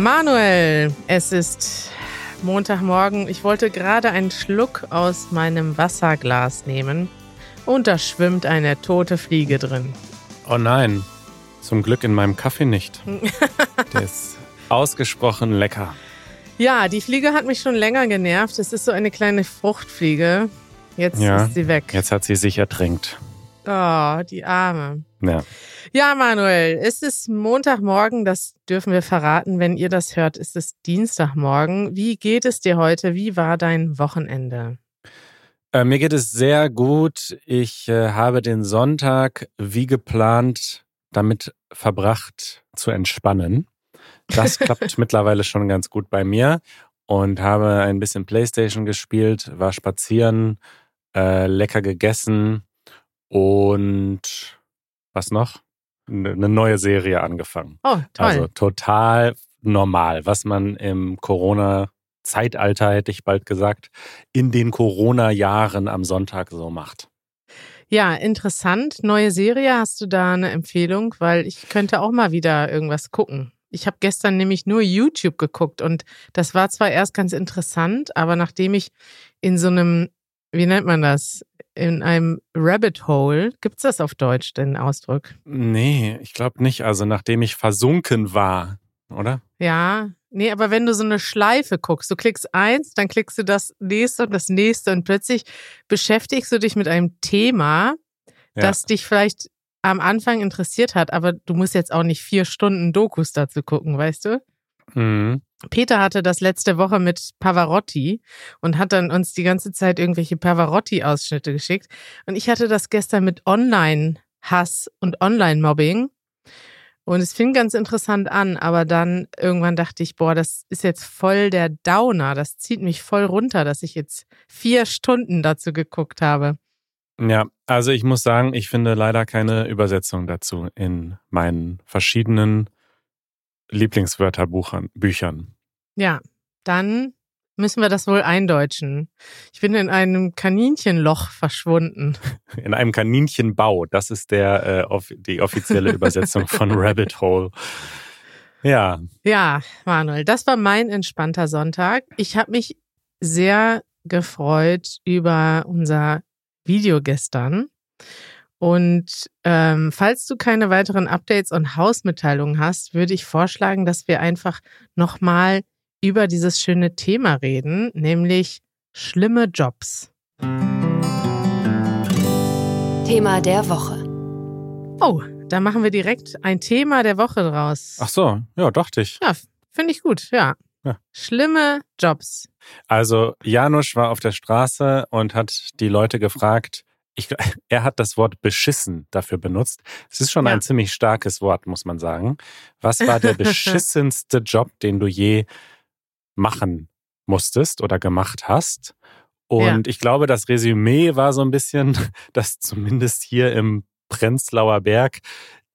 Manuel, es ist Montagmorgen. Ich wollte gerade einen Schluck aus meinem Wasserglas nehmen und da schwimmt eine tote Fliege drin. Oh nein, zum Glück in meinem Kaffee nicht. Der ist ausgesprochen lecker. Ja, die Fliege hat mich schon länger genervt. Es ist so eine kleine Fruchtfliege. Jetzt Ja, ist sie weg. Jetzt hat sie sich ertränkt. Oh, die Arme. Ja. Ja, Manuel, es ist Montagmorgen, das dürfen wir verraten. Wenn ihr das hört, ist es Dienstagmorgen. Wie geht es dir heute? Wie war dein Wochenende? Äh, mir geht es sehr gut. Ich äh, habe den Sonntag wie geplant damit verbracht zu entspannen. Das klappt mittlerweile schon ganz gut bei mir und habe ein bisschen Playstation gespielt, war spazieren, äh, lecker gegessen und was noch? Eine neue Serie angefangen. Oh, toll. Also total normal, was man im Corona-Zeitalter, hätte ich bald gesagt, in den Corona-Jahren am Sonntag so macht. ja, interessant. Neue Serie, hast du da eine Empfehlung? Weil ich könnte auch mal wieder irgendwas gucken. Ich habe gestern nämlich nur YouTube geguckt und das war zwar erst ganz interessant, aber nachdem ich in so einem, wie nennt man das, in einem Rabbit Hole, gibt's das auf Deutsch, den Ausdruck? Nee, ich glaube nicht. Also nachdem ich versunken war, oder? Ja, nee, aber wenn du so eine Schleife guckst, du klickst eins, dann klickst du das nächste und das nächste und plötzlich beschäftigst du dich mit einem Thema, Ja. das dich vielleicht am Anfang interessiert hat, aber du musst jetzt auch nicht vier Stunden Dokus dazu gucken, weißt du? Mhm. Peter hatte das letzte Woche mit Pavarotti und hat dann uns die ganze Zeit irgendwelche Pavarotti-Ausschnitte geschickt. Und ich hatte das gestern mit Online-Hass und Online-Mobbing. Und es fing ganz interessant an, aber dann irgendwann dachte ich, boah, das ist jetzt voll der Downer. Das zieht mich voll runter, dass ich jetzt vier Stunden dazu geguckt habe. Ja, also ich muss sagen, ich finde leider keine Übersetzung dazu in meinen verschiedenen Lieblingswörterbüchern. Büchern. Ja, dann müssen wir das wohl eindeutschen. Ich bin in einem Kaninchenloch verschwunden. In einem Kaninchenbau. Das ist der äh, die offizielle Übersetzung von Rabbit Hole. Ja, Ja, Manuel, das war mein entspannter Sonntag. Ich habe mich sehr gefreut über unser Video gestern. Und ähm, falls du keine weiteren Updates und Hausmitteilungen hast, würde ich vorschlagen, dass wir einfach nochmal über dieses schöne Thema reden, nämlich schlimme Jobs. Thema der Woche. Oh, da machen wir direkt ein Thema der Woche draus. ach so, ja, dachte ich. Ja, finde ich gut, ja. Ja. Schlimme Jobs. Also Janusz war auf der Straße und hat die Leute gefragt, ich, er hat das Wort beschissen dafür benutzt. Es ist schon Ja. ein ziemlich starkes Wort, muss man sagen. Was war der beschissenste Job, den du je machen musstest oder gemacht hast? Und ich glaube, das Resümee war so ein bisschen, dass zumindest hier im Prenzlauer Berg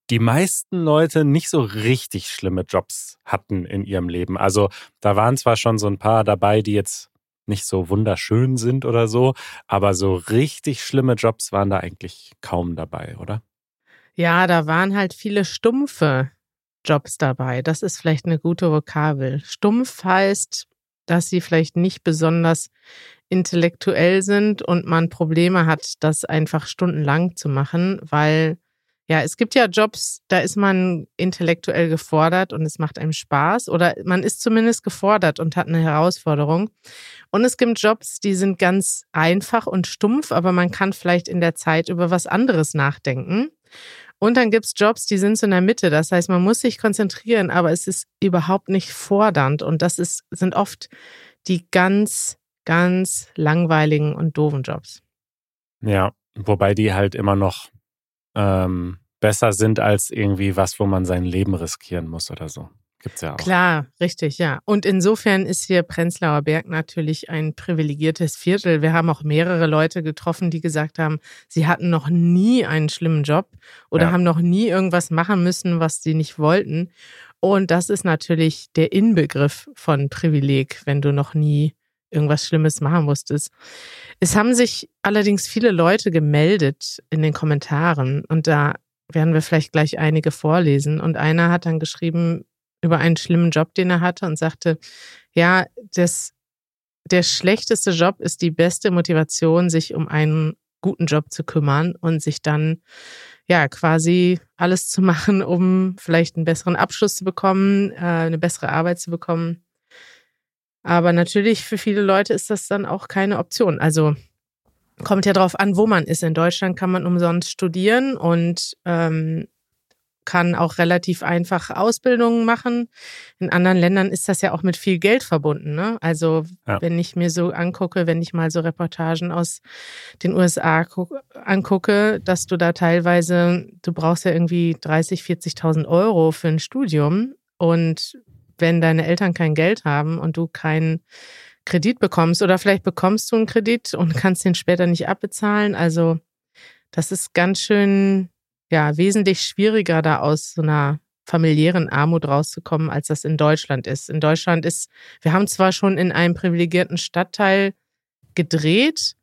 die meisten Leute nicht so richtig schlimme Jobs hatten in ihrem Leben. Also da waren zwar schon so ein paar dabei, die jetzt nicht so wunderschön sind oder so, aber so richtig schlimme Jobs waren da eigentlich kaum dabei, oder? Ja, da waren halt viele stumpfe Jobs dabei. Das ist vielleicht eine gute Vokabel. Stumpf heißt, dass sie vielleicht nicht besonders intellektuell sind und man Probleme hat, das einfach stundenlang zu machen, weil ja, es gibt ja Jobs, da ist man intellektuell gefordert und es macht einem Spaß oder man ist zumindest gefordert und hat eine Herausforderung. Und es gibt Jobs, die sind ganz einfach und stumpf, aber man kann vielleicht in der Zeit über was anderes nachdenken. Und dann gibt's Jobs, die sind so in der Mitte. Das heißt, man muss sich konzentrieren, aber es ist überhaupt nicht fordernd. Und das ist, sind oft die ganz, ganz langweiligen und doofen Jobs. Ja, wobei die halt immer noch ähm, besser sind als irgendwie was, wo man sein Leben riskieren muss oder so. Gibt's ja auch. Klar, richtig, ja. Und insofern ist hier Prenzlauer Berg natürlich ein privilegiertes Viertel. Wir haben auch mehrere Leute getroffen, die gesagt haben, sie hatten noch nie einen schlimmen Job oder Ja. haben noch nie irgendwas machen müssen, was sie nicht wollten. Und das ist natürlich der Inbegriff von Privileg, wenn du noch nie irgendwas Schlimmes machen musstest. Es haben sich allerdings viele Leute gemeldet in den Kommentaren und da werden wir vielleicht gleich einige vorlesen. Und einer hat dann geschrieben, über einen schlimmen Job, den er hatte und sagte, ja, das, der schlechteste Job ist die beste Motivation, sich um einen guten Job zu kümmern und sich dann ja quasi alles zu machen, um vielleicht einen besseren Abschluss zu bekommen, äh, eine bessere Arbeit zu bekommen. Aber natürlich für viele Leute ist das dann auch keine Option. Also kommt ja darauf an, wo man ist. In Deutschland kann man umsonst studieren und ähm, kann auch relativ einfach Ausbildungen machen. In anderen Ländern ist das ja auch mit viel Geld verbunden. Ne? Also ja. wenn ich mir so angucke, wenn ich mal so Reportagen aus den USA angucke, dass du da teilweise, du brauchst ja irgendwie 30, 40.000 Euro für ein Studium und wenn deine Eltern kein Geld haben und du keinen Kredit bekommst oder vielleicht bekommst du einen Kredit und kannst den später nicht abbezahlen. Also das ist ganz schön ja wesentlich schwieriger, da aus so einer familiären Armut rauszukommen, als das in Deutschland ist. In Deutschland ist, wir haben zwar schon in einem privilegierten Stadtteil gedreht,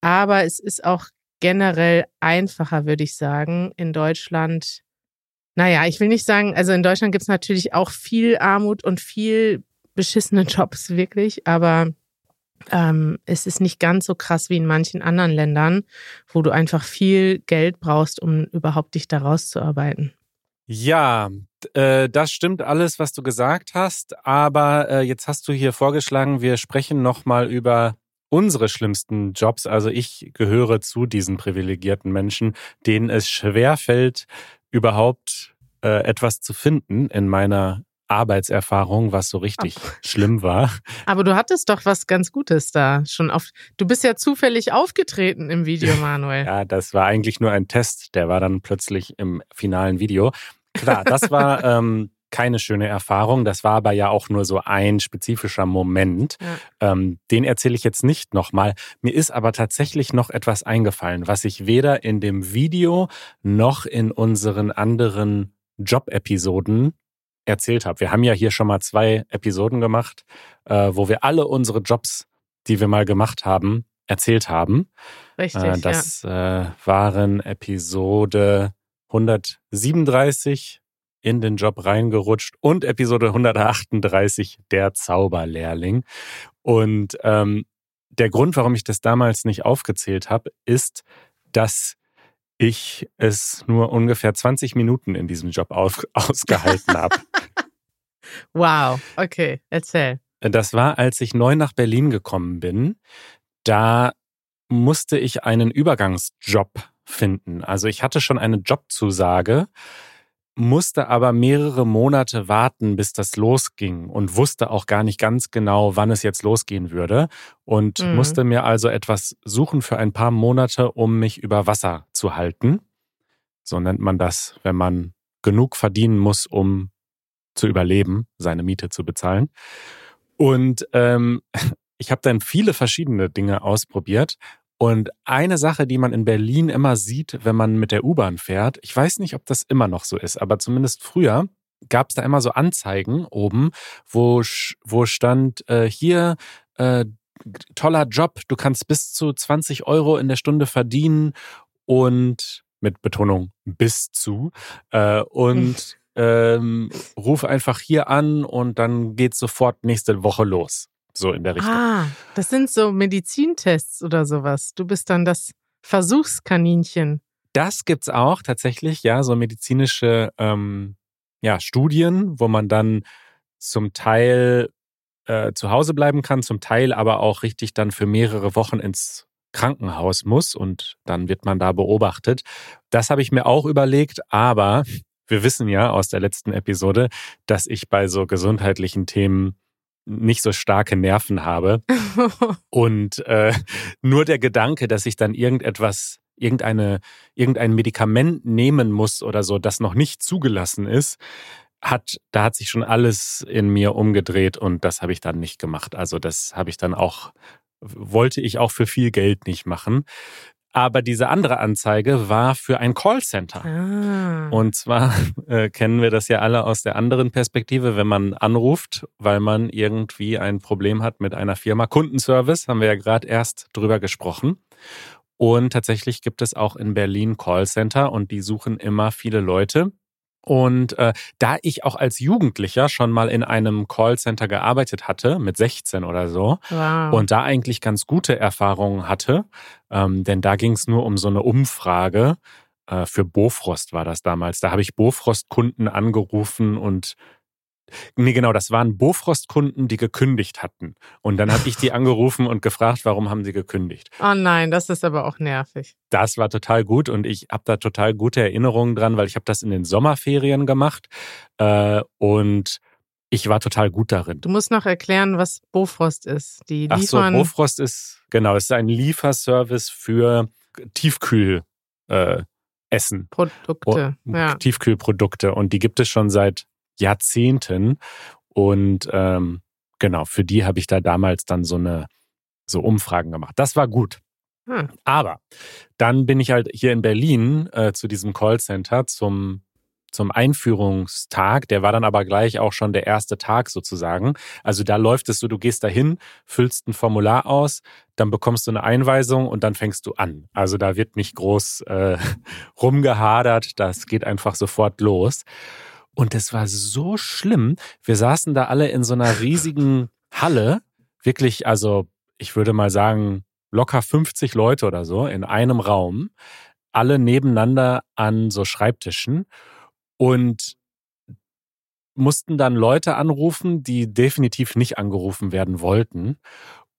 aber es ist auch generell einfacher, würde ich sagen, in Deutschland. Naja, ich will nicht sagen, also in Deutschland gibt es natürlich auch viel Armut und viel beschissene Jobs, wirklich, aber ähm, es ist nicht ganz so krass wie in manchen anderen Ländern, wo du einfach viel Geld brauchst, um überhaupt dich da rauszuarbeiten. Ja, äh, das stimmt alles, was du gesagt hast. Aber äh, jetzt hast du hier vorgeschlagen, wir sprechen nochmal über unsere schlimmsten Jobs. Also ich gehöre zu diesen privilegierten Menschen, denen es schwerfällt, überhaupt äh, etwas zu finden in meiner Arbeitserfahrung, was so richtig Ach. schlimm war. Aber du hattest doch was ganz Gutes da schon auf. Du bist ja zufällig aufgetreten im Video, Manuel. ja, das war eigentlich nur ein Test. Der war dann plötzlich im finalen Video. Klar, das war ähm, keine schöne Erfahrung. Das war aber ja auch nur so ein spezifischer Moment. Ja. Ähm, den erzähle ich jetzt nicht nochmal. Mir ist aber tatsächlich noch etwas eingefallen, was ich weder in dem Video noch in unseren anderen Job-Episoden erzählt habe. Wir haben ja hier schon mal zwei Episoden gemacht, äh, wo wir alle unsere Jobs, die wir mal gemacht haben, erzählt haben. Richtig. Äh, das ja. äh, waren Episode 137 in den Job reingerutscht und Episode 138 der Zauberlehrling. Und ähm, der Grund, warum ich das damals nicht aufgezählt habe, ist, dass ich es nur ungefähr 20 Minuten in diesem Job auf, ausgehalten habe. wow, okay, erzähl. Das war, als ich neu nach Berlin gekommen bin. Da musste ich einen Übergangsjob finden. Also ich hatte schon eine Jobzusage musste aber mehrere Monate warten, bis das losging und wusste auch gar nicht ganz genau, wann es jetzt losgehen würde und mhm. musste mir also etwas suchen für ein paar Monate, um mich über Wasser zu halten. So nennt man das, wenn man genug verdienen muss, um zu überleben, seine Miete zu bezahlen. Und ähm, ich habe dann viele verschiedene Dinge ausprobiert und eine Sache, die man in Berlin immer sieht, wenn man mit der U-Bahn fährt, ich weiß nicht, ob das immer noch so ist, aber zumindest früher gab es da immer so Anzeigen oben, wo, wo stand, äh, hier, äh, toller Job, du kannst bis zu 20 Euro in der Stunde verdienen und mit Betonung bis zu. Äh, und ähm, ruf einfach hier an und dann geht sofort nächste Woche los. So in der Richtung. Ah, das sind so Medizintests oder sowas. Du bist dann das Versuchskaninchen. Das gibt's auch tatsächlich, ja, so medizinische ähm, ja, Studien, wo man dann zum Teil äh, zu Hause bleiben kann, zum Teil aber auch richtig dann für mehrere Wochen ins Krankenhaus muss und dann wird man da beobachtet. Das habe ich mir auch überlegt, aber wir wissen ja aus der letzten Episode, dass ich bei so gesundheitlichen Themen nicht so starke Nerven habe. und äh, nur der Gedanke, dass ich dann irgendetwas, irgendeine, irgendein Medikament nehmen muss oder so, das noch nicht zugelassen ist, hat, da hat sich schon alles in mir umgedreht und das habe ich dann nicht gemacht. Also das habe ich dann auch, wollte ich auch für viel Geld nicht machen. Aber diese andere Anzeige war für ein Callcenter. Ah. Und zwar äh, kennen wir das ja alle aus der anderen Perspektive, wenn man anruft, weil man irgendwie ein Problem hat mit einer Firma. Kundenservice haben wir ja gerade erst drüber gesprochen. Und tatsächlich gibt es auch in Berlin Callcenter und die suchen immer viele Leute, Und äh, da ich auch als Jugendlicher schon mal in einem Callcenter gearbeitet hatte, mit 16 oder so, wow. und da eigentlich ganz gute Erfahrungen hatte, ähm, denn da ging es nur um so eine Umfrage, äh, für Bofrost war das damals. Da habe ich Bofrost-Kunden angerufen und Nee, genau, das waren Bofrost-Kunden, die gekündigt hatten. Und dann habe ich die angerufen und gefragt, warum haben sie gekündigt. Oh nein, das ist aber auch nervig. Das war total gut und ich habe da total gute Erinnerungen dran, weil ich habe das in den Sommerferien gemacht äh, und ich war total gut darin. Du musst noch erklären, was Bofrost ist. Die liefern Ach so, Bofrost ist, genau, es ist ein Lieferservice für Tiefkühl. Äh, Essen. Produkte. Oh, ja. Tiefkühlprodukte. Und die gibt es schon seit Jahrzehnten. Und ähm, genau, für die habe ich da damals dann so eine so Umfragen gemacht. Das war gut. Hm. Aber dann bin ich halt hier in Berlin äh, zu diesem Callcenter zum zum Einführungstag. Der war dann aber gleich auch schon der erste Tag sozusagen. Also da läuft es so, du gehst dahin, füllst ein Formular aus, dann bekommst du eine Einweisung und dann fängst du an. Also da wird nicht groß äh, rumgehadert, das geht einfach sofort los. Und es war so schlimm. Wir saßen da alle in so einer riesigen Halle, wirklich, also ich würde mal sagen, locker 50 Leute oder so in einem Raum, alle nebeneinander an so Schreibtischen und mussten dann Leute anrufen, die definitiv nicht angerufen werden wollten.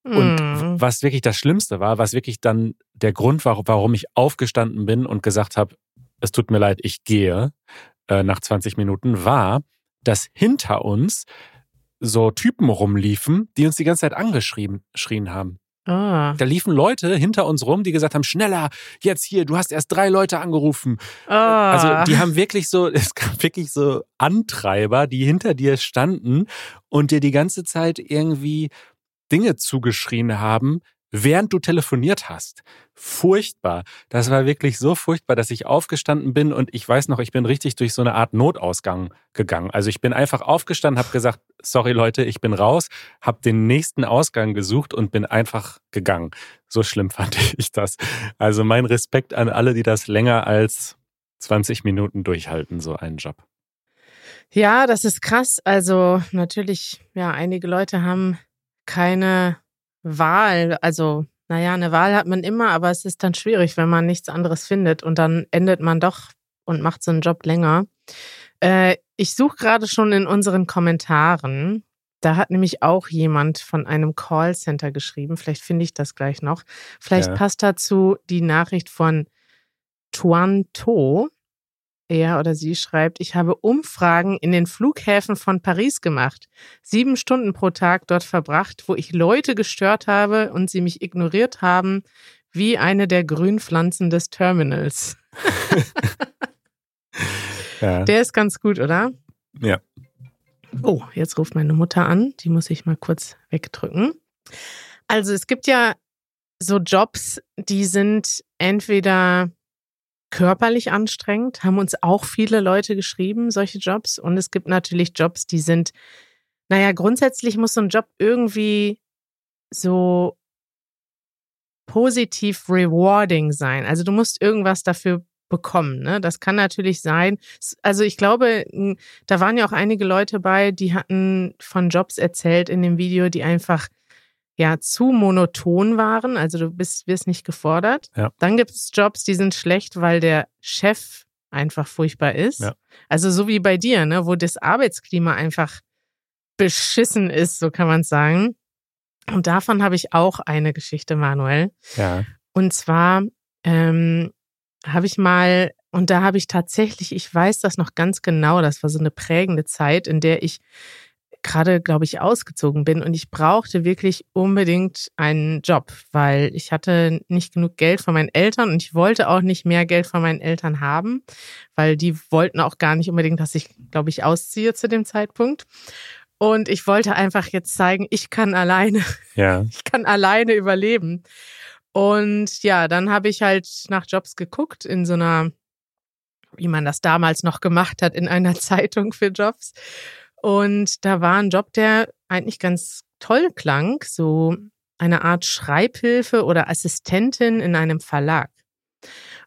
Und mm. was wirklich das Schlimmste war, was wirklich dann der Grund war, warum ich aufgestanden bin und gesagt habe, es tut mir leid, ich gehe, äh, nach 20 Minuten, war, dass hinter uns so Typen rumliefen, die uns die ganze Zeit angeschrien haben. Ah. Da liefen Leute hinter uns rum, die gesagt haben, schneller, jetzt hier, du hast erst drei Leute angerufen. Ah. Also die haben wirklich so, es gab wirklich so Antreiber, die hinter dir standen und dir die ganze Zeit irgendwie Dinge zugeschrien haben, während du telefoniert hast. Furchtbar. Das war wirklich so furchtbar, dass ich aufgestanden bin und ich weiß noch, ich bin richtig durch so eine Art Notausgang gegangen. Also ich bin einfach aufgestanden, habe gesagt, sorry Leute, ich bin raus, habe den nächsten Ausgang gesucht und bin einfach gegangen. So schlimm fand ich das. Also mein Respekt an alle, die das länger als 20 Minuten durchhalten, so einen Job. Ja, das ist krass. Also natürlich, ja, einige Leute haben keine Wahl, also naja, eine Wahl hat man immer, aber es ist dann schwierig, wenn man nichts anderes findet und dann endet man doch und macht so einen Job länger. Äh, ich suche gerade schon in unseren Kommentaren. Da hat nämlich auch jemand von einem Callcenter geschrieben. Vielleicht finde ich das gleich noch. Vielleicht ja. passt dazu die Nachricht von Tuan To er oder sie schreibt, ich habe Umfragen in den Flughäfen von Paris gemacht, sieben Stunden pro Tag dort verbracht, wo ich Leute gestört habe und sie mich ignoriert haben, wie eine der Grünpflanzen des Terminals. ja. Der ist ganz gut, oder? Ja. Oh, jetzt ruft meine Mutter an. Die muss ich mal kurz wegdrücken. Also es gibt ja so Jobs, die sind entweder körperlich anstrengend, haben uns auch viele Leute geschrieben, solche Jobs. Und es gibt natürlich Jobs, die sind, naja, grundsätzlich muss so ein Job irgendwie so positiv rewarding sein. Also du musst irgendwas dafür bekommen. Ne? Das kann natürlich sein. Also ich glaube, da waren ja auch einige Leute bei, die hatten von Jobs erzählt in dem Video, die einfach ja zu monoton waren, also du bist, wirst nicht gefordert. Ja. Dann gibt es Jobs, die sind schlecht, weil der Chef einfach furchtbar ist. Ja. Also so wie bei dir, ne, wo das Arbeitsklima einfach beschissen ist, so kann man sagen. Und davon habe ich auch eine Geschichte, Manuel. Ja. Und zwar ähm, habe ich mal, und da habe ich tatsächlich, ich weiß das noch ganz genau, das war so eine prägende Zeit, in der ich gerade, glaube ich, ausgezogen bin und ich brauchte wirklich unbedingt einen Job, weil ich hatte nicht genug Geld von meinen Eltern und ich wollte auch nicht mehr Geld von meinen Eltern haben, weil die wollten auch gar nicht unbedingt, dass ich, glaube ich, ausziehe zu dem Zeitpunkt. Und ich wollte einfach jetzt zeigen, ich kann alleine, ja. ich kann alleine überleben. Und ja, dann habe ich halt nach Jobs geguckt in so einer, wie man das damals noch gemacht hat, in einer Zeitung für Jobs. Und da war ein Job, der eigentlich ganz toll klang, so eine Art Schreibhilfe oder Assistentin in einem Verlag.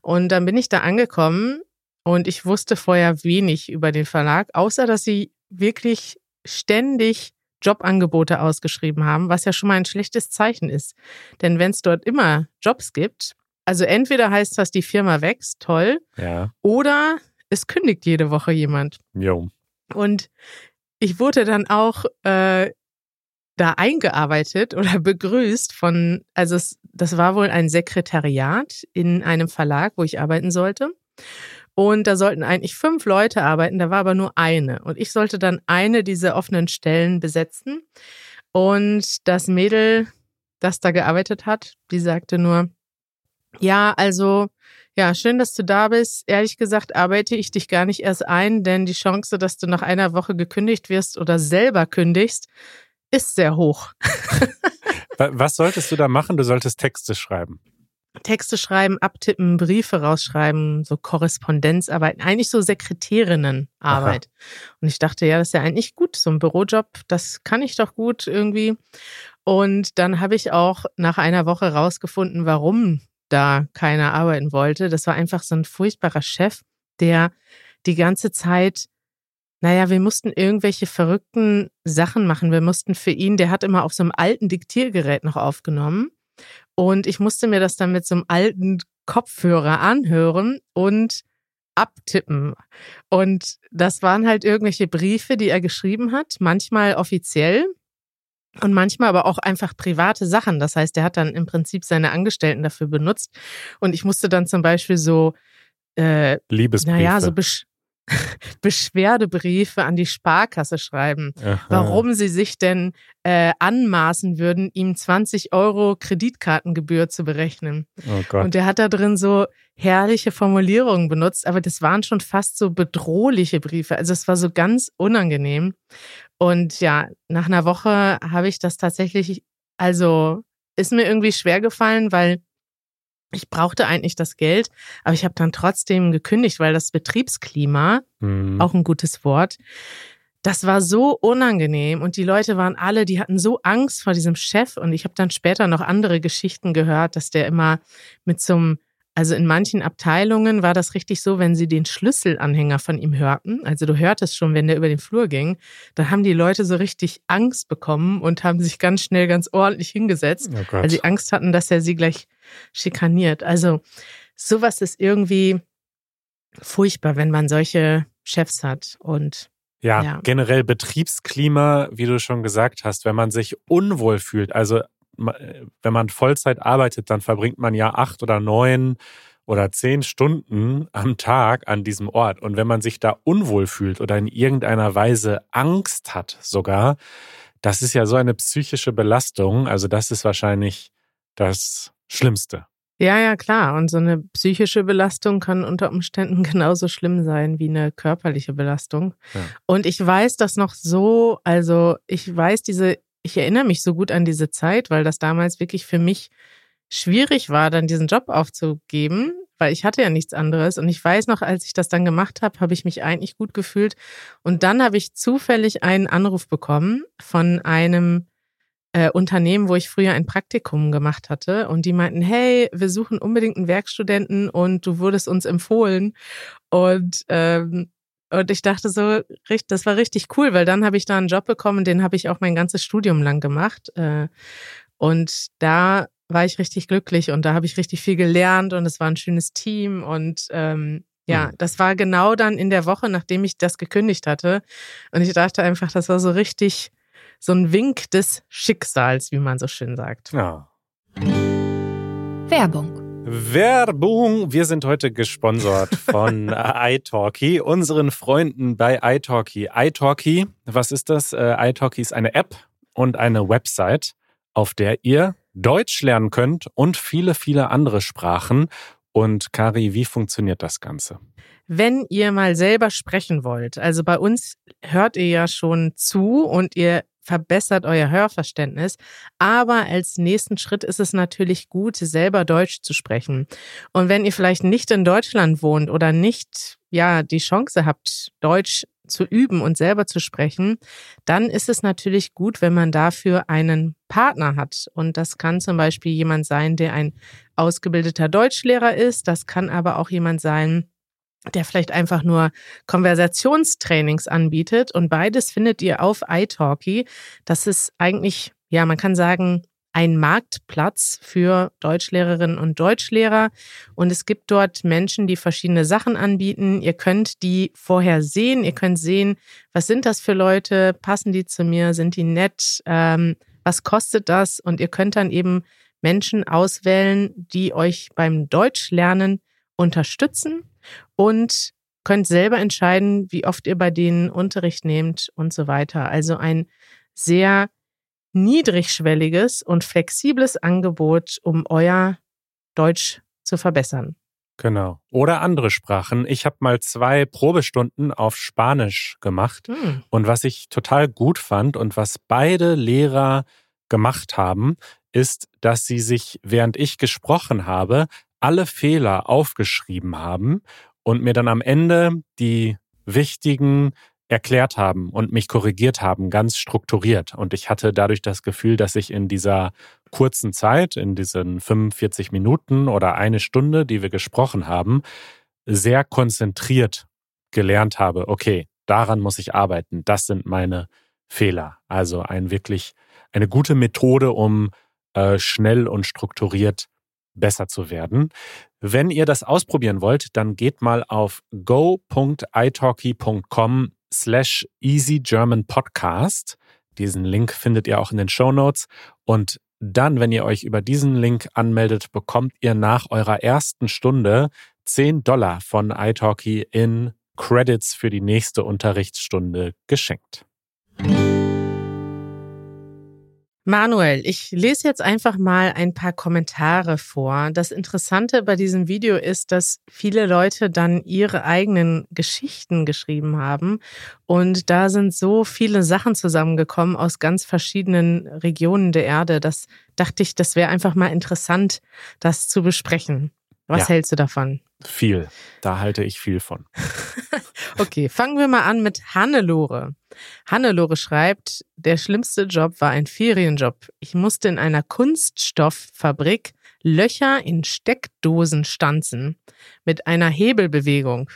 Und dann bin ich da angekommen Und ich wusste vorher wenig über den Verlag, außer dass sie wirklich ständig Jobangebote ausgeschrieben haben, was ja schon mal ein schlechtes Zeichen ist. Denn wenn es dort immer Jobs gibt, also entweder heißt das, die Firma wächst, toll, Ja. oder es kündigt jede Woche jemand. Jo. Und ich wurde dann auch äh, da eingearbeitet oder begrüßt von, also es, das war wohl ein Sekretariat in einem Verlag, wo ich arbeiten sollte. Und da sollten eigentlich fünf Leute arbeiten, da war aber nur eine. Und ich sollte dann eine dieser offenen Stellen besetzen. Und das Mädel, das da gearbeitet hat, die sagte nur, ja, also, ja, schön, dass du da bist. Ehrlich gesagt arbeite ich dich gar nicht erst ein, denn die Chance, dass du nach einer Woche gekündigt wirst oder selber kündigst, ist sehr hoch. Wa- Was solltest du da machen? Du solltest Texte schreiben. Texte schreiben, abtippen, Briefe rausschreiben, so Korrespondenzarbeiten, eigentlich so Sekretärinnenarbeit. Und ich dachte, ja, das ist ja eigentlich gut, so ein Bürojob, das kann ich doch gut irgendwie. Und dann habe ich auch nach einer Woche rausgefunden, warum da keiner arbeiten wollte. Das war einfach so ein furchtbarer Chef, der die ganze Zeit naja, wir mussten irgendwelche verrückten Sachen machen. Wir mussten für ihn, der hat immer auf so einem alten Diktiergerät noch aufgenommen. Und ich musste mir das dann mit so einem alten Kopfhörer anhören und abtippen. Und das waren halt irgendwelche Briefe, die er geschrieben hat, manchmal offiziell und manchmal aber auch einfach private Sachen. Das heißt, er hat dann im Prinzip seine Angestellten dafür benutzt. Und ich musste dann zum Beispiel so, äh, Liebesbriefe. naja, so Besch Beschwerdebriefe an die Sparkasse schreiben Aha. warum sie sich denn äh, anmaßen würden, ihm 20 Euro Kreditkartengebühr zu berechnen. Oh. Und der hat da drin so herrliche Formulierungen benutzt, aber das waren schon fast so bedrohliche Briefe. Also es war so ganz unangenehm. Und ja, nach einer Woche habe ich das tatsächlich, also ist mir irgendwie schwer gefallen, weil ich brauchte eigentlich das Geld, aber ich habe dann trotzdem gekündigt, weil das Betriebsklima Hm. auch ein gutes Wort. Das war so unangenehm und die Leute waren alle, die hatten so Angst vor diesem Chef und ich habe dann später noch andere Geschichten gehört, dass der immer mit so einem, also in manchen Abteilungen war das richtig so, wenn sie den Schlüsselanhänger von ihm hörten, also du hörtest schon, wenn der über den Flur ging, dann haben die Leute so richtig Angst bekommen und haben sich ganz schnell ganz ordentlich hingesetzt, Oh weil sie Angst hatten, dass er sie gleich schikaniert. Also sowas ist irgendwie furchtbar, wenn man solche Chefs hat. Und Ja, Ja. generell Betriebsklima, wie du schon gesagt hast, wenn man sich unwohl fühlt, also wenn man Vollzeit arbeitet, dann verbringt man ja acht oder neun oder zehn Stunden am Tag an diesem Ort. Und wenn man sich da unwohl fühlt oder in irgendeiner Weise Angst hat sogar, das ist ja so eine psychische Belastung. Also das ist wahrscheinlich das Schlimmste. ja, ja, klar. Und so eine psychische Belastung kann unter Umständen genauso schlimm sein wie eine körperliche Belastung. Ja. Und ich weiß das noch so, also ich weiß diese, ich erinnere mich so gut an diese Zeit, weil das damals wirklich für mich schwierig war, dann diesen Job aufzugeben, weil ich hatte ja nichts anderes. Und ich weiß noch, als ich das dann gemacht habe, habe ich mich eigentlich gut gefühlt. Und dann habe ich zufällig einen Anruf bekommen von einem äh, Unternehmen, wo ich früher ein Praktikum gemacht hatte. Und die meinten, hey, wir suchen unbedingt einen Werkstudenten und du wurdest uns empfohlen. Und ähm, und ich dachte so, das war richtig cool, weil dann habe ich da einen Job bekommen, den habe ich auch mein ganzes Studium lang gemacht. Äh, Und da war ich richtig glücklich und da habe ich richtig viel gelernt und es war ein schönes Team und ähm, ja, Mhm. das war genau dann in der Woche, nachdem ich das gekündigt hatte. Und ich dachte einfach, das war so richtig so ein Wink des Schicksals, wie man so schön sagt. Ja. Werbung. Werbung. Wir sind heute gesponsert von iTalki, unseren Freunden bei iTalki. iTalki, was ist das? Äh, iTalki ist eine App und eine Website, auf der ihr Deutsch lernen könnt und viele, viele andere Sprachen. Und Kari, wie funktioniert das Ganze? Wenn ihr mal selber sprechen wollt, also bei uns hört ihr ja schon zu und ihr verbessert euer Hörverständnis, aber als nächsten Schritt ist es natürlich gut, selber Deutsch zu sprechen. Und wenn ihr vielleicht nicht in Deutschland wohnt oder nicht ja die Chance habt, Deutsch zu üben und selber zu sprechen, dann ist es natürlich gut, wenn man dafür einen Partner hat. Und das kann zum Beispiel jemand sein, der ein ausgebildeter Deutschlehrer ist. Das kann aber auch jemand sein, der vielleicht einfach nur Konversationstrainings anbietet. Und beides findet ihr auf iTalki. Das ist eigentlich, ja, man kann sagen, ein Marktplatz für Deutschlehrerinnen und Deutschlehrer. Und es gibt dort Menschen, die verschiedene Sachen anbieten. Ihr könnt die vorher sehen. Ihr könnt sehen, was sind das für Leute? Passen die zu mir? Sind die nett? Ähm, was kostet das? Und ihr könnt dann eben Menschen auswählen, die euch beim Deutschlernen unterstützen und könnt selber entscheiden, wie oft ihr bei denen Unterricht nehmt und so weiter. Also ein sehr niedrigschwelliges und flexibles Angebot, um euer Deutsch zu verbessern. Genau. Oder andere Sprachen. Ich habe mal zwei Probestunden auf Spanisch gemacht. Hm. Und was ich total gut fand und was beide Lehrer gemacht haben, ist, dass sie sich, während ich gesprochen habe, alle Fehler aufgeschrieben haben und mir dann am Ende die wichtigen erklärt haben und mich korrigiert haben, ganz strukturiert. Und ich hatte dadurch das Gefühl, dass ich in dieser kurzen Zeit, in diesen 45 Minuten oder eine Stunde, die wir gesprochen haben, sehr konzentriert gelernt habe, okay, daran muss ich arbeiten, das sind meine Fehler. Also ein wirklich eine gute Methode, um äh, schnell und strukturiert besser zu werden. Wenn ihr das ausprobieren wollt, dann geht mal auf go.italki.com slash Easy German Podcast. Diesen Link findet ihr auch in den Show Notes. Und dann, wenn ihr euch über diesen Link anmeldet, bekommt ihr nach eurer ersten Stunde 10 Dollar von italki in Credits für die nächste Unterrichtsstunde geschenkt. Manuel, ich lese jetzt einfach mal ein paar Kommentare vor. Das Interessante bei diesem Video ist, dass viele Leute dann ihre eigenen Geschichten geschrieben haben. Und da sind so viele Sachen zusammengekommen aus ganz verschiedenen Regionen der Erde. Das dachte ich, das wäre einfach mal interessant, das zu besprechen. Was ja. hältst du davon? Viel. Da halte ich viel von. okay, fangen wir mal an mit Hannelore. Hannelore schreibt, der schlimmste Job war ein Ferienjob. Ich musste in einer Kunststofffabrik Löcher in Steckdosen stanzen mit einer Hebelbewegung.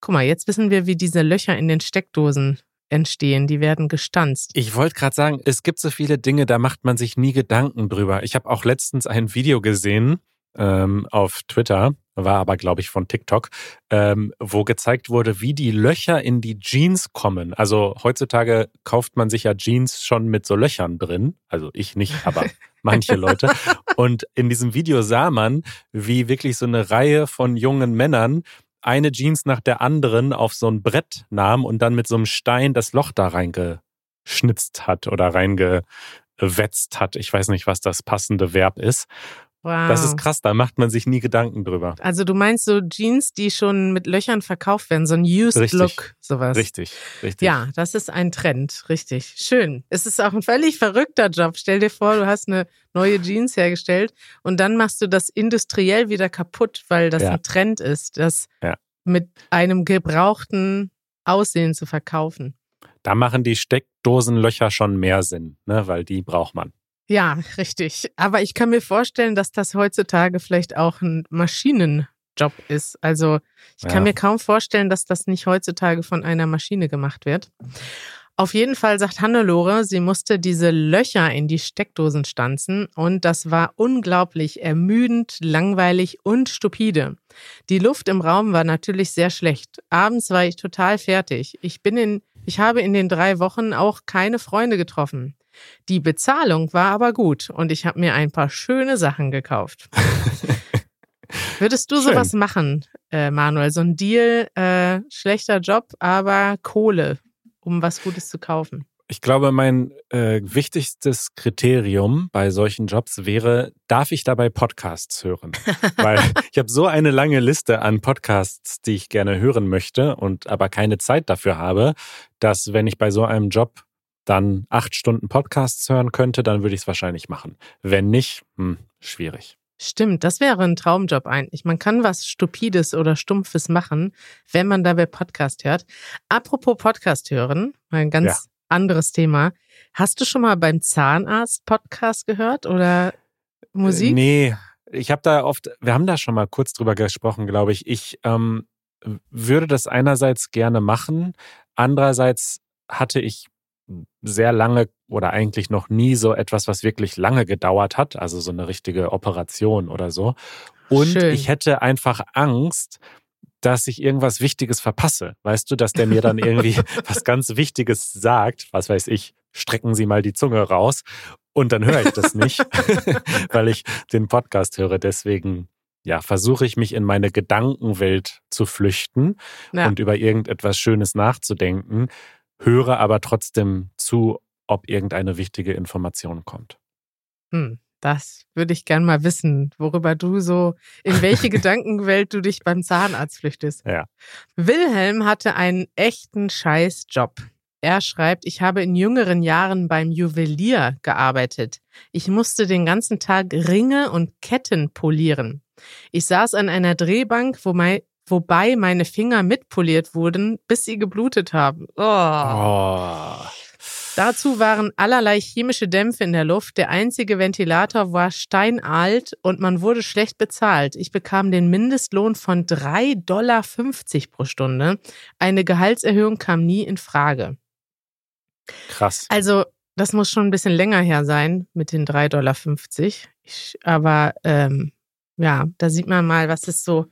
Guck mal, jetzt wissen wir, wie diese Löcher in den Steckdosen entstehen. Die werden gestanzt. Ich wollte gerade sagen, es gibt so viele Dinge, da macht man sich nie Gedanken drüber. Ich habe auch letztens ein Video gesehen ähm, auf Twitter war aber, glaube ich, von TikTok, ähm, wo gezeigt wurde, wie die Löcher in die Jeans kommen. Also heutzutage kauft man sich ja Jeans schon mit so Löchern drin. Also ich nicht, aber manche Leute. Und in diesem Video sah man, wie wirklich so eine Reihe von jungen Männern eine Jeans nach der anderen auf so ein Brett nahm und dann mit so einem Stein das Loch da reingeschnitzt hat oder reingewetzt hat. Ich weiß nicht, was das passende Verb ist. Wow. Das ist krass, da macht man sich nie Gedanken drüber. Also du meinst so Jeans, die schon mit Löchern verkauft werden, so ein Used richtig, Look, sowas. Richtig, richtig. Ja, das ist ein Trend, richtig. Schön. Es ist auch ein völlig verrückter Job. Stell dir vor, du hast eine neue Jeans hergestellt und dann machst du das industriell wieder kaputt, weil das ja. ein Trend ist, das ja. mit einem gebrauchten Aussehen zu verkaufen. Da machen die Steckdosenlöcher schon mehr Sinn, ne, weil die braucht man. Ja, richtig. Aber ich kann mir vorstellen, dass das heutzutage vielleicht auch ein Maschinenjob ist. Also ich kann ja. mir kaum vorstellen, dass das nicht heutzutage von einer Maschine gemacht wird. Auf jeden Fall sagt Hannelore, sie musste diese Löcher in die Steckdosen stanzen und das war unglaublich ermüdend, langweilig und stupide. Die Luft im Raum war natürlich sehr schlecht. Abends war ich total fertig. Ich bin in, ich habe in den drei Wochen auch keine Freunde getroffen. Die Bezahlung war aber gut und ich habe mir ein paar schöne Sachen gekauft. Würdest du Schön. sowas machen, äh, Manuel? So ein Deal, äh, schlechter Job, aber Kohle, um was Gutes zu kaufen? Ich glaube, mein äh, wichtigstes Kriterium bei solchen Jobs wäre, darf ich dabei Podcasts hören? Weil ich habe so eine lange Liste an Podcasts, die ich gerne hören möchte und aber keine Zeit dafür habe, dass wenn ich bei so einem Job dann acht Stunden Podcasts hören könnte, dann würde ich es wahrscheinlich machen. Wenn nicht, hm, schwierig. Stimmt, das wäre ein Traumjob eigentlich. Man kann was Stupides oder Stumpfes machen, wenn man dabei Podcast hört. Apropos Podcast hören, ein ganz ja. anderes Thema. Hast du schon mal beim Zahnarzt Podcast gehört oder Musik? Nee, ich habe da oft, wir haben da schon mal kurz drüber gesprochen, glaube ich. Ich ähm, würde das einerseits gerne machen, andererseits hatte ich sehr lange oder eigentlich noch nie so etwas, was wirklich lange gedauert hat, also so eine richtige Operation oder so. Und Schön. ich hätte einfach Angst, dass ich irgendwas Wichtiges verpasse. Weißt du, dass der mir dann irgendwie was ganz Wichtiges sagt, was weiß ich, strecken Sie mal die Zunge raus und dann höre ich das nicht, weil ich den Podcast höre. Deswegen ja, versuche ich mich in meine Gedankenwelt zu flüchten Ja. und über irgendetwas Schönes nachzudenken, höre aber trotzdem zu, ob irgendeine wichtige Information kommt. Hm, das würde ich gern mal wissen, worüber du so, in welche Gedankenwelt du dich beim Zahnarzt flüchtest. Ja. Wilhelm hatte einen echten Scheißjob. Er schreibt, ich habe in jüngeren Jahren beim Juwelier gearbeitet. Ich musste den ganzen Tag Ringe und Ketten polieren. Ich saß an einer Drehbank, wo mei wobei meine Finger mitpoliert wurden, bis sie geblutet haben. Oh. Oh. Dazu waren allerlei chemische Dämpfe in der Luft. Der einzige Ventilator war steinalt und man wurde schlecht bezahlt. Ich bekam den Mindestlohn von 3,50 Dollar pro Stunde. Eine Gehaltserhöhung kam nie in Frage. Krass. Also, das muss schon ein bisschen länger her sein mit den 3,50 Dollar. Ich, aber ähm, ja, da sieht man mal, was es so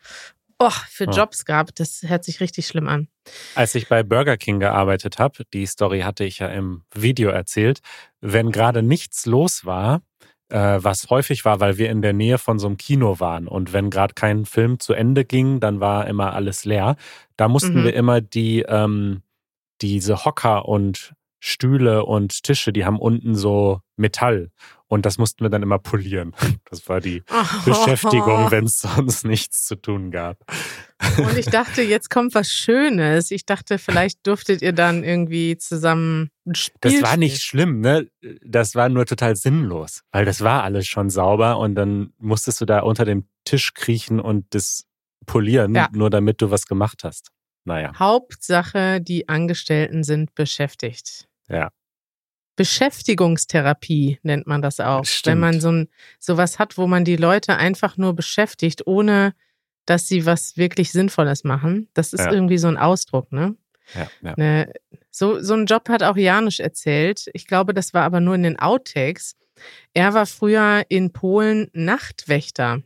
oh, für. Jobs gab. Das hört sich richtig schlimm an. Als ich bei Burger King gearbeitet habe, die Story hatte ich ja im Video erzählt, wenn gerade nichts los war, äh, was häufig war, weil wir in der Nähe von so einem Kino waren und wenn gerade kein Film zu Ende ging, dann war immer alles leer. Da mussten Mhm. wir immer die ähm, diese Hocker und Stühle und Tische, die haben unten so Metall und das mussten wir dann immer polieren. Das war die Beschäftigung, wenn es sonst nichts zu tun gab. Und ich dachte, jetzt kommt was Schönes. Ich dachte, vielleicht durftet ihr dann irgendwie zusammen ein Spiel Das war nicht schlimm, ne? Das war nur total sinnlos, weil das war alles schon sauber und dann musstest du da unter dem Tisch kriechen und das polieren, Ja. nur damit du was gemacht hast. Naja, Hauptsache, die Angestellten sind beschäftigt. Ja. Beschäftigungstherapie nennt man das auch. Stimmt. Wenn man so ein sowas hat, wo man die Leute einfach nur beschäftigt, ohne dass sie was wirklich Sinnvolles machen. Das ist Ja. irgendwie so ein Ausdruck, ne? ja, ja. Ne, so, so einen Job hat auch Janusz erzählt. Ich glaube, das war aber nur in den Outtakes. Er war früher in Polen Nachtwächter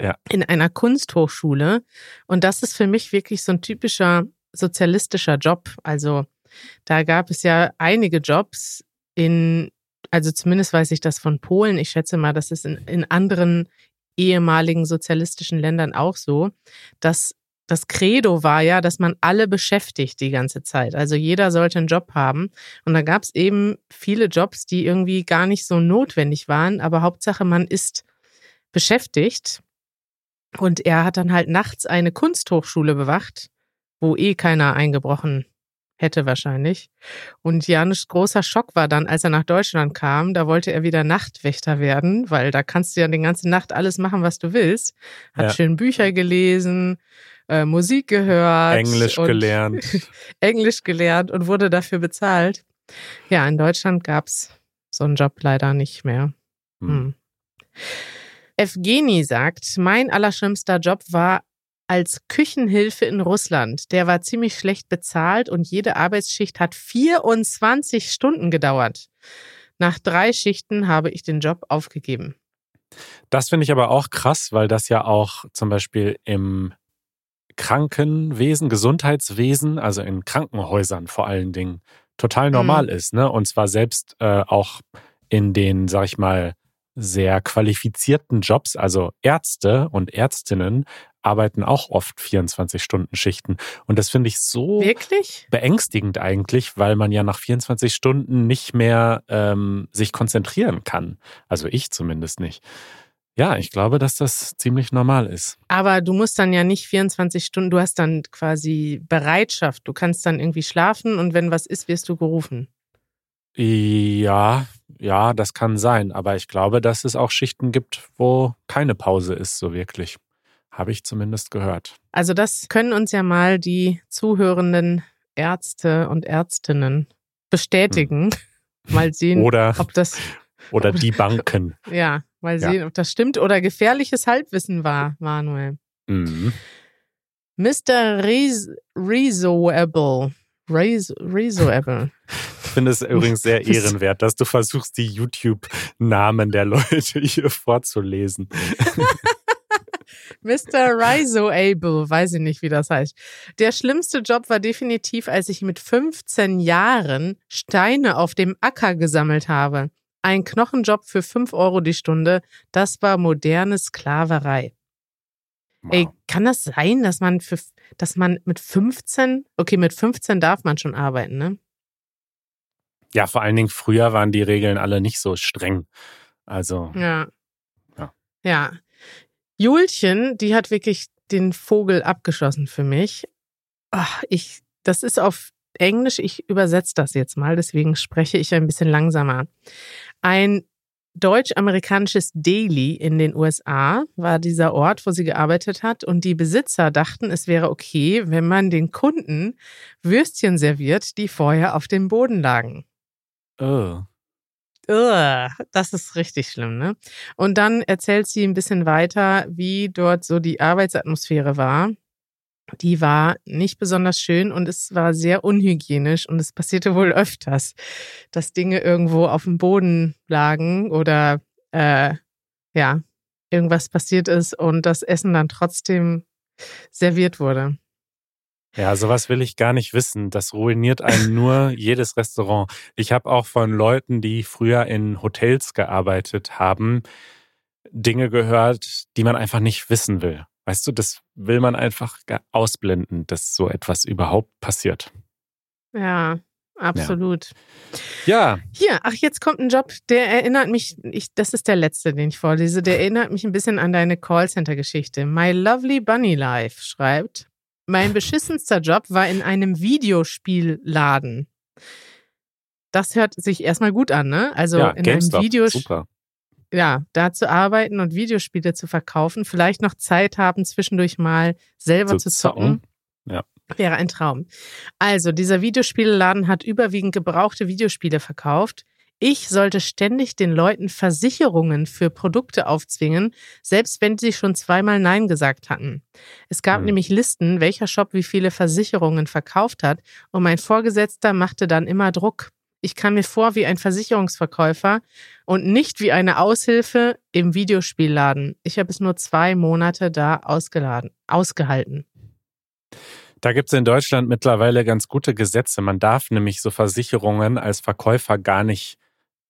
Ja. in einer Kunsthochschule. Und das ist für mich wirklich so ein typischer sozialistischer Job. Also da gab es ja einige Jobs in, also zumindest weiß ich das von Polen. Ich schätze mal, das ist in, in anderen ehemaligen sozialistischen Ländern auch so, dass das Credo war ja, dass man alle beschäftigt die ganze Zeit. Also jeder sollte einen Job haben. Und da gab es eben viele Jobs, die irgendwie gar nicht so notwendig waren, aber Hauptsache man ist beschäftigt. Und er hat dann halt nachts eine Kunsthochschule bewacht, wo eh keiner eingebrochen hätte wahrscheinlich. Und Janusz großer Schock war dann, als er nach Deutschland kam, da wollte er wieder Nachtwächter werden, weil da kannst du ja die ganze Nacht alles machen, was du willst. Hat Ja. schön Bücher gelesen, äh, Musik gehört. Englisch gelernt. Englisch gelernt und wurde dafür bezahlt. Ja, in Deutschland gab's so einen Job leider nicht mehr. Hm. Hm. Evgeni sagt, mein allerschlimmster Job war als Küchenhilfe in Russland. Der war ziemlich schlecht bezahlt und jede Arbeitsschicht hat 24 Stunden gedauert. Nach drei Schichten habe ich den Job aufgegeben. Das finde ich aber auch krass, weil das ja auch zum Beispiel im Krankenwesen, Gesundheitswesen, also in Krankenhäusern vor allen Dingen, total normal Mhm. ist. Ne? Und zwar selbst äh, auch in den, sag ich mal, sehr qualifizierten Jobs, also Ärzte und Ärztinnen arbeiten auch oft 24-Stunden-Schichten. Und das finde ich so Wirklich? beängstigend eigentlich, weil man ja nach 24 Stunden nicht mehr ähm, sich konzentrieren kann. Also ich zumindest nicht. Ja, ich glaube, dass das ziemlich normal ist. Aber du musst dann ja nicht 24 Stunden, du hast dann quasi Bereitschaft. Du kannst dann irgendwie schlafen und wenn was ist, wirst du gerufen. Ja, ja, das kann sein. Aber ich glaube, dass es auch Schichten gibt, wo keine Pause ist, so wirklich. Habe ich zumindest gehört. Also das können uns ja mal die zuhörenden Ärzte und Ärztinnen bestätigen. Mal sehen, Oder, ob das, oder die Banken. ja, mal Ja. sehen, ob das stimmt oder gefährliches Halbwissen war, Manuel. Mhm. Mr. Rezoable. Rezoable. Ich finde es übrigens sehr ehrenwert, dass du versuchst, die YouTube-Namen der Leute hier vorzulesen. Mr. Rizoable, weiß ich nicht, wie das heißt. Der schlimmste Job war definitiv, als ich mit 15 Jahren Steine auf dem Acker gesammelt habe. Ein Knochenjob für 5 Euro die Stunde, das war moderne Sklaverei. Wow. Ey, kann das sein, dass man für, dass man mit 15, okay, mit 15 darf man schon arbeiten, ne? Ja, vor allen Dingen früher waren die Regeln alle nicht so streng. Also. Ja. Ja. ja. Julchen, die hat wirklich den Vogel abgeschossen für mich. Ach, ich, das ist auf Englisch, ich übersetze das jetzt mal, deswegen spreche ich ein bisschen langsamer. Ein deutsch-amerikanisches Daily in den USA war dieser Ort, wo sie gearbeitet hat. Und die Besitzer dachten, es wäre okay, wenn man den Kunden Würstchen serviert, die vorher auf dem Boden lagen. Oh. Ugh, das ist richtig schlimm, ne? Und dann erzählt sie ein bisschen weiter, wie dort so die Arbeitsatmosphäre war. Die war nicht besonders schön und es war sehr unhygienisch und es passierte wohl öfters, dass Dinge irgendwo auf dem Boden lagen oder äh, ja, irgendwas passiert ist und das Essen dann trotzdem serviert wurde. Ja, sowas will ich gar nicht wissen. Das ruiniert einem nur jedes Restaurant. Ich habe auch von Leuten, die früher in Hotels gearbeitet haben, Dinge gehört, die man einfach nicht wissen will. Weißt du, das will man einfach ausblenden, dass so etwas überhaupt passiert. Ja, absolut. Ja. ja. Hier, ach, jetzt kommt ein Job, der erinnert mich, ich, das ist der letzte, den ich vorlese, der erinnert mich ein bisschen an deine Callcenter-Geschichte. My Lovely Bunny Life schreibt, mein beschissenster Job war in einem Videospielladen. Das hört sich erstmal gut an, ne? Also ja, in GameStop, einem Videos super. Ja, da zu arbeiten und Videospiele zu verkaufen, vielleicht noch Zeit haben, zwischendurch mal selber zu, zu zocken. Ja. Wäre ein Traum. Also, dieser Videospielladen hat überwiegend gebrauchte Videospiele verkauft. Ich sollte ständig den Leuten Versicherungen für Produkte aufzwingen, selbst wenn sie schon zweimal Nein gesagt hatten. Es gab mhm. nämlich Listen, welcher Shop wie viele Versicherungen verkauft hat, und mein Vorgesetzter machte dann immer Druck. Ich kam mir vor wie ein Versicherungsverkäufer und nicht wie eine Aushilfe im Videospielladen. Ich habe es nur zwei Monate da ausgeladen, ausgehalten. Da gibt es in Deutschland mittlerweile ganz gute Gesetze. Man darf nämlich so Versicherungen als Verkäufer gar nicht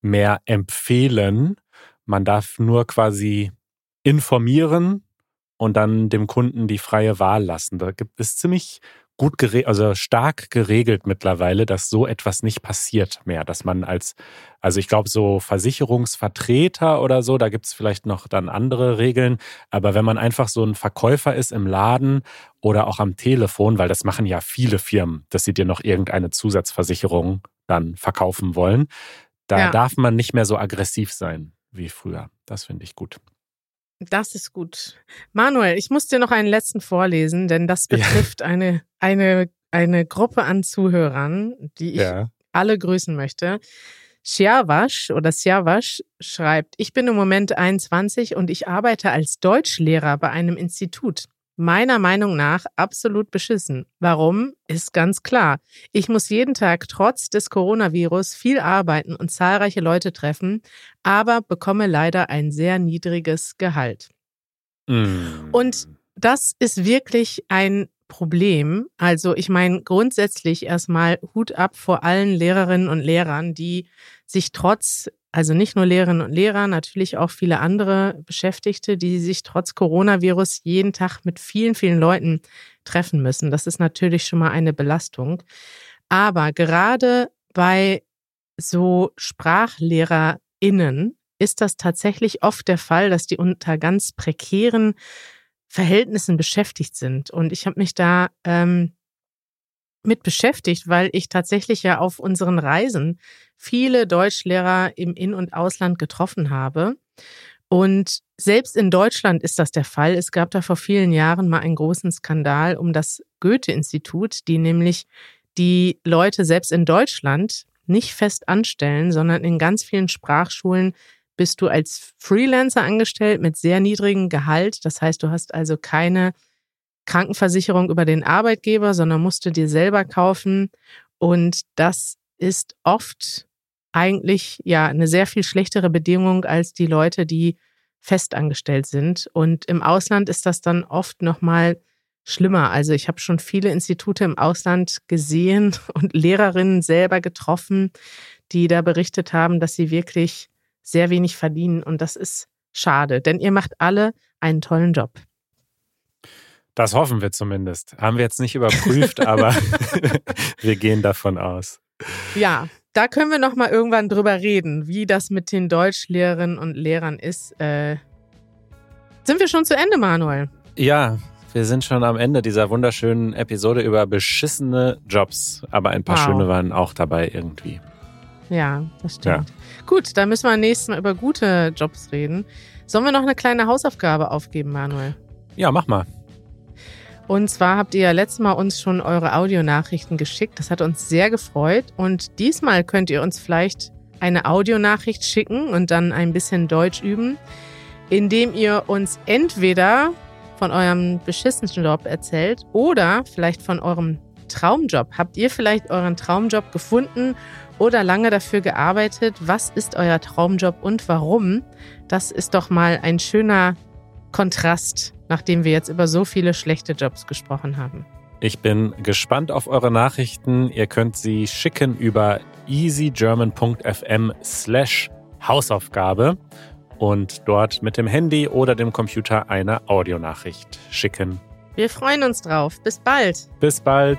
mehr empfehlen. Man darf nur quasi informieren und dann dem Kunden die freie Wahl lassen. Da gibt es ziemlich gut geregelt, also stark geregelt mittlerweile, dass so etwas nicht passiert mehr, dass man als, also ich glaube, so Versicherungsvertreter oder so, da gibt es vielleicht noch dann andere Regeln, aber wenn man einfach so ein Verkäufer ist im Laden oder auch am Telefon, weil das machen ja viele Firmen, dass sie dir noch irgendeine Zusatzversicherung dann verkaufen wollen, da ja. darf man nicht mehr so aggressiv sein wie früher. Das finde ich gut. Das ist gut. Manuel, ich muss dir noch einen letzten vorlesen, denn das betrifft ja. eine, eine, eine Gruppe an Zuhörern, die ich ja. alle grüßen möchte. Siavash oder Siavash schreibt, ich bin im Moment 21 und ich arbeite als Deutschlehrer bei einem Institut meiner Meinung nach absolut beschissen. Warum? Ist ganz klar. Ich muss jeden Tag trotz des Coronavirus viel arbeiten und zahlreiche Leute treffen, aber bekomme leider ein sehr niedriges Gehalt. Mm. Und das ist wirklich ein Problem. Also ich meine grundsätzlich erstmal Hut ab vor allen Lehrerinnen und Lehrern, die sich trotz also nicht nur Lehrerinnen und Lehrer, natürlich auch viele andere Beschäftigte, die sich trotz Coronavirus jeden Tag mit vielen, vielen Leuten treffen müssen. Das ist natürlich schon mal eine Belastung. Aber gerade bei so SprachlehrerInnen ist das tatsächlich oft der Fall, dass die unter ganz prekären Verhältnissen beschäftigt sind. Und ich habe mich da ähm, mit beschäftigt, weil ich tatsächlich ja auf unseren Reisen viele Deutschlehrer im In- und Ausland getroffen habe. Und selbst in Deutschland ist das der Fall. Es gab da vor vielen Jahren mal einen großen Skandal um das Goethe-Institut, die nämlich die Leute selbst in Deutschland nicht fest anstellen, sondern in ganz vielen Sprachschulen bist du als Freelancer angestellt mit sehr niedrigem Gehalt. Das heißt, du hast also keine Krankenversicherung über den Arbeitgeber, sondern musst du dir selber kaufen. Und das ist oft eigentlich ja eine sehr viel schlechtere Bedingung als die Leute, die festangestellt sind. Und im Ausland ist das dann oft nochmal schlimmer. Also ich habe schon viele Institute im Ausland gesehen und Lehrerinnen selber getroffen, die da berichtet haben, dass sie wirklich sehr wenig verdienen. Und das ist schade, denn ihr macht alle einen tollen Job. Das hoffen wir zumindest. Haben wir jetzt nicht überprüft, aber wir gehen davon aus. Ja, da können wir noch mal irgendwann drüber reden, wie das mit den Deutschlehrerinnen und Lehrern ist. Äh, sind wir schon zu Ende, Manuel? Ja, wir sind schon am Ende dieser wunderschönen Episode über beschissene Jobs. Aber ein paar wow. schöne waren auch dabei irgendwie. Ja, das stimmt. Ja. Gut, dann müssen wir nächstes Mal über gute Jobs reden. Sollen wir noch eine kleine Hausaufgabe aufgeben, Manuel? Ja, mach mal. Und zwar habt ihr ja letztes Mal uns schon eure Audionachrichten geschickt. Das hat uns sehr gefreut. Und diesmal könnt ihr uns vielleicht eine Audionachricht schicken und dann ein bisschen Deutsch üben, indem ihr uns entweder von eurem beschissenen Job erzählt oder vielleicht von eurem Traumjob. Habt ihr vielleicht euren Traumjob gefunden oder lange dafür gearbeitet? Was ist euer Traumjob und warum? Das ist doch mal ein schöner Kontrast, nachdem wir jetzt über so viele schlechte Jobs gesprochen haben. Ich bin gespannt auf eure Nachrichten. Ihr könnt sie schicken über easygerman.fm slash Hausaufgabe und dort mit dem Handy oder dem Computer eine Audionachricht schicken. Wir freuen uns drauf. Bis bald. Bis bald.